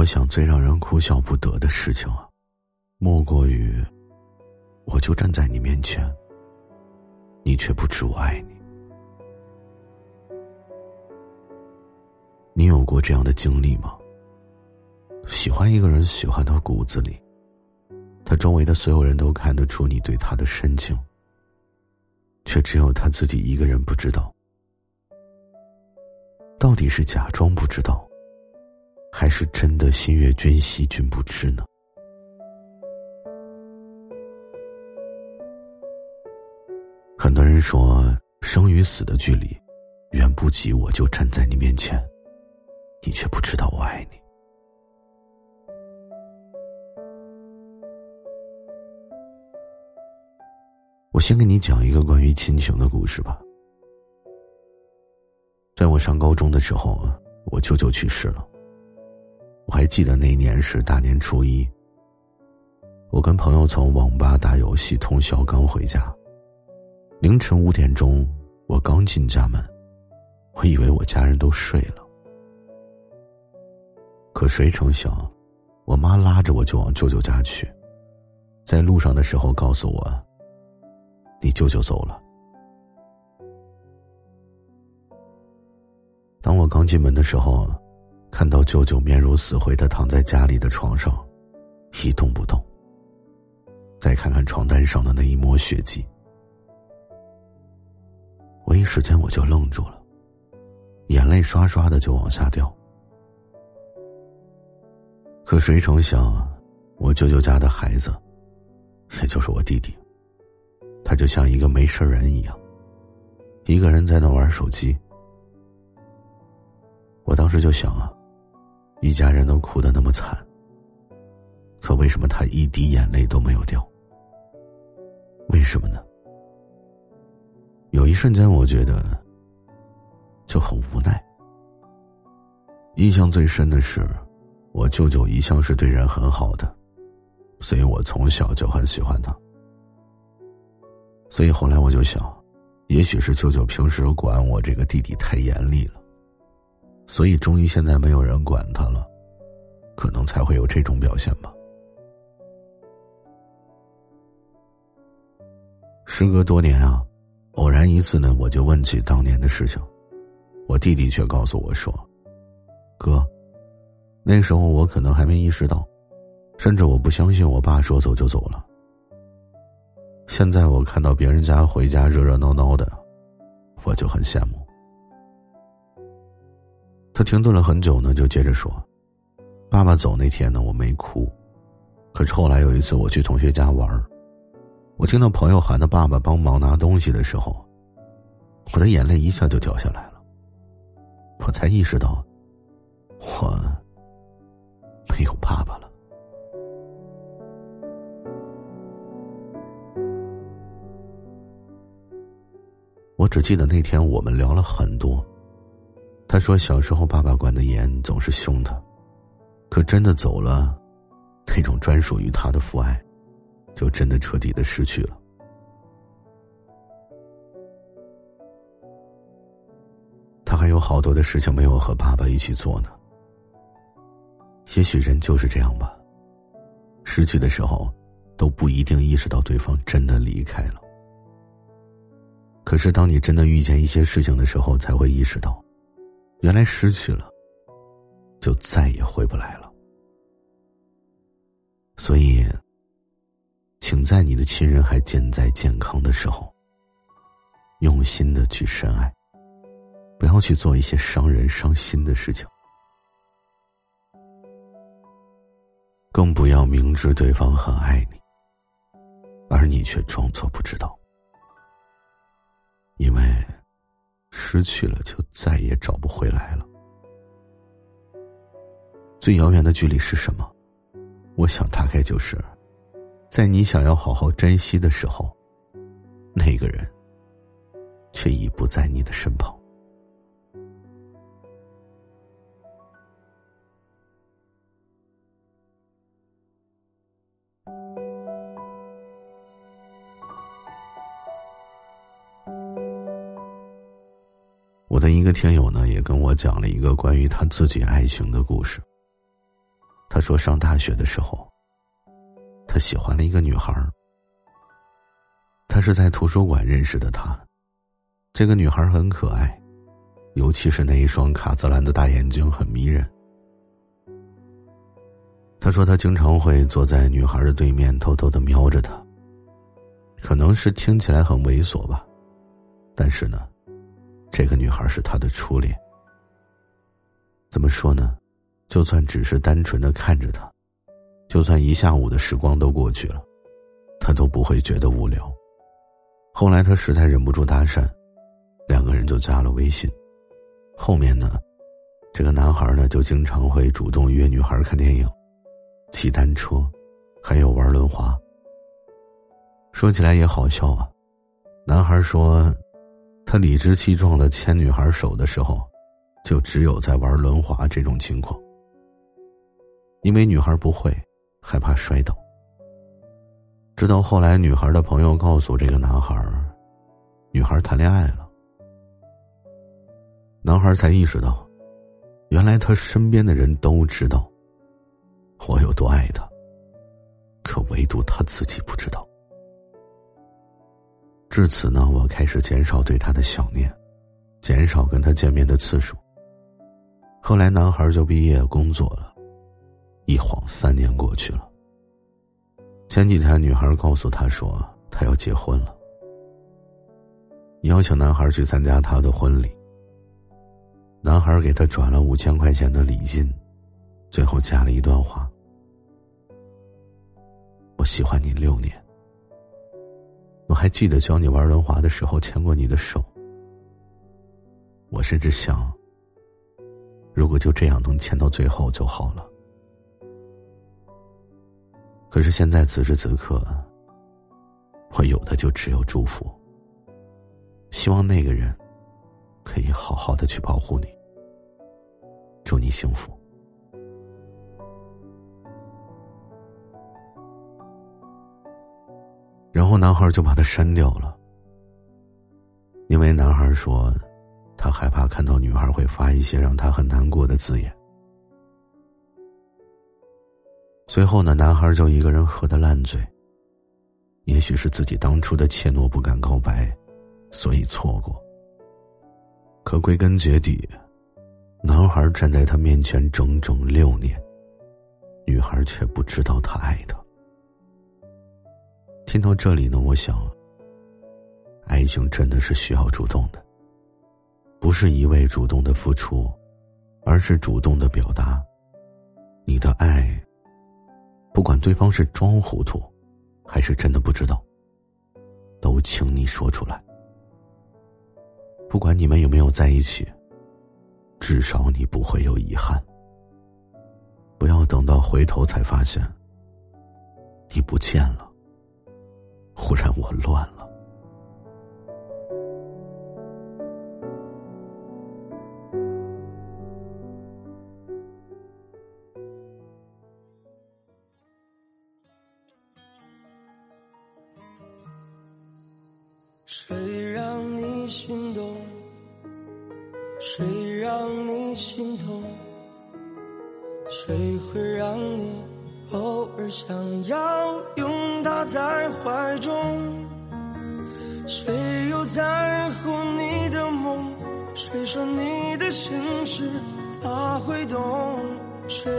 我想最让人哭笑不得的事情啊，莫过于，我就站在你面前，你却不知我爱你。你有过这样的经历吗？喜欢一个人，喜欢到骨子里，他周围的所有人都看得出你对他的深情，却只有他自己一个人不知道。到底是假装不知道？还是真的心悦君兮，君不知呢？很多人说，生与死的距离，远不及我就站在你面前，你却不知道我爱你。我先给你讲一个关于亲情的故事吧。在我上高中的时候，我舅舅去世了。我还记得那年是大年初一，我跟朋友从网吧打游戏通宵刚回家，凌晨五点钟我刚进家门，我以为我家人都睡了，可谁成想，我妈拉着我就往舅舅家去，在路上的时候告诉我，你舅舅走了。当我刚进门的时候。看到舅舅面如死灰的躺在家里的床上，一动不动。再看看床单上的那一抹血迹，我一时间我就愣住了，眼泪刷刷的就往下掉。可谁成想，我舅舅家的孩子，也就是我弟弟，他就像一个没事人一样，一个人在那玩手机。我当时就想啊。一家人都哭得那么惨，可为什么他一滴眼泪都没有掉？为什么呢？有一瞬间，我觉得就很无奈。印象最深的是，我舅舅一向是对人很好的，所以我从小就很喜欢他。所以后来我就想，也许是舅舅平时管我这个弟弟太严厉了。所以，终于现在没有人管他了，可能才会有这种表现吧。时隔多年啊，偶然一次呢，我就问起当年的事情，我弟弟却告诉我说：“哥，那时候我可能还没意识到，甚至我不相信我爸说走就走了。现在我看到别人家回家热热闹闹的，我就很羡慕。”他停顿了很久呢，就接着说：“爸爸走那天呢，我没哭，可是后来有一次我去同学家玩我听到朋友喊他爸爸帮忙拿东西的时候，我的眼泪一下就掉下来了。我才意识到，我没有爸爸了。我只记得那天我们聊了很多。”他说：“小时候爸爸管的严，总是凶他，可真的走了，那种专属于他的父爱，就真的彻底的失去了。他还有好多的事情没有和爸爸一起做呢。也许人就是这样吧，失去的时候，都不一定意识到对方真的离开了。可是当你真的遇见一些事情的时候，才会意识到。”原来失去了，就再也回不来了。所以，请在你的亲人还健在健康的时候，用心的去深爱，不要去做一些伤人伤心的事情，更不要明知对方很爱你，而你却装作不知道，失去了，就再也找不回来了。最遥远的距离是什么？我想大概就是，在你想要好好珍惜的时候，那个人却已不在你的身旁。我的一个听友呢，也跟我讲了一个关于他自己爱情的故事。他说上大学的时候，他喜欢了一个女孩他是在图书馆认识的她，这个女孩很可爱，尤其是那一双卡姿兰的大眼睛很迷人。他说他经常会坐在女孩的对面，偷偷的瞄着她。可能是听起来很猥琐吧，但是呢，这个女孩是他的初恋。怎么说呢？就算只是单纯的看着她，就算一下午的时光都过去了，他都不会觉得无聊。后来他实在忍不住搭讪，两个人就加了微信。后面呢，这个男孩呢就经常会主动约女孩看电影、骑单车，还有玩轮滑。说起来也好笑啊，男孩说，他理直气壮的牵女孩手的时候，就只有在玩轮滑这种情况，因为女孩不会，害怕摔倒。直到后来，女孩的朋友告诉这个男孩，女孩谈恋爱了。男孩才意识到，原来他身边的人都知道我有多爱他，可唯独他自己不知道。至此呢，我开始减少对他的想念，减少跟他见面的次数。后来，男孩就毕业工作了，一晃三年过去了。前几天，女孩告诉他说，她要结婚了，邀请男孩去参加他的婚礼。男孩给他转了五千块钱的礼金，最后加了一段话：“我喜欢你六年，我还记得教你玩轮滑的时候牵过你的手，我甚至想，如果就这样能牵到最后就好了。”可是现在此时此刻，我有的就只有祝福。希望那个人可以好好的去保护你，祝你幸福。然后男孩就把他删掉了，因为男孩说，他害怕看到女孩会发一些让他很难过的字眼。随后呢，男孩就一个人喝得烂醉。也许是自己当初的怯懦不敢告白，所以错过。可归根结底，男孩站在他面前整整六年，女孩却不知道他爱他。听到这里呢，我想，爱情真的是需要主动的，不是一味主动的付出，而是主动的表达你的爱。不管对方是装糊涂，还是真的不知道，都请你说出来。不管你们有没有在一起，至少你不会有遗憾。不要等到回头才发现，你不见了，忽然我乱了。谁让你心动？谁让你心痛？谁会让你而想要拥他在怀中？谁又在乎你的梦？谁说你的心事他会懂？谁？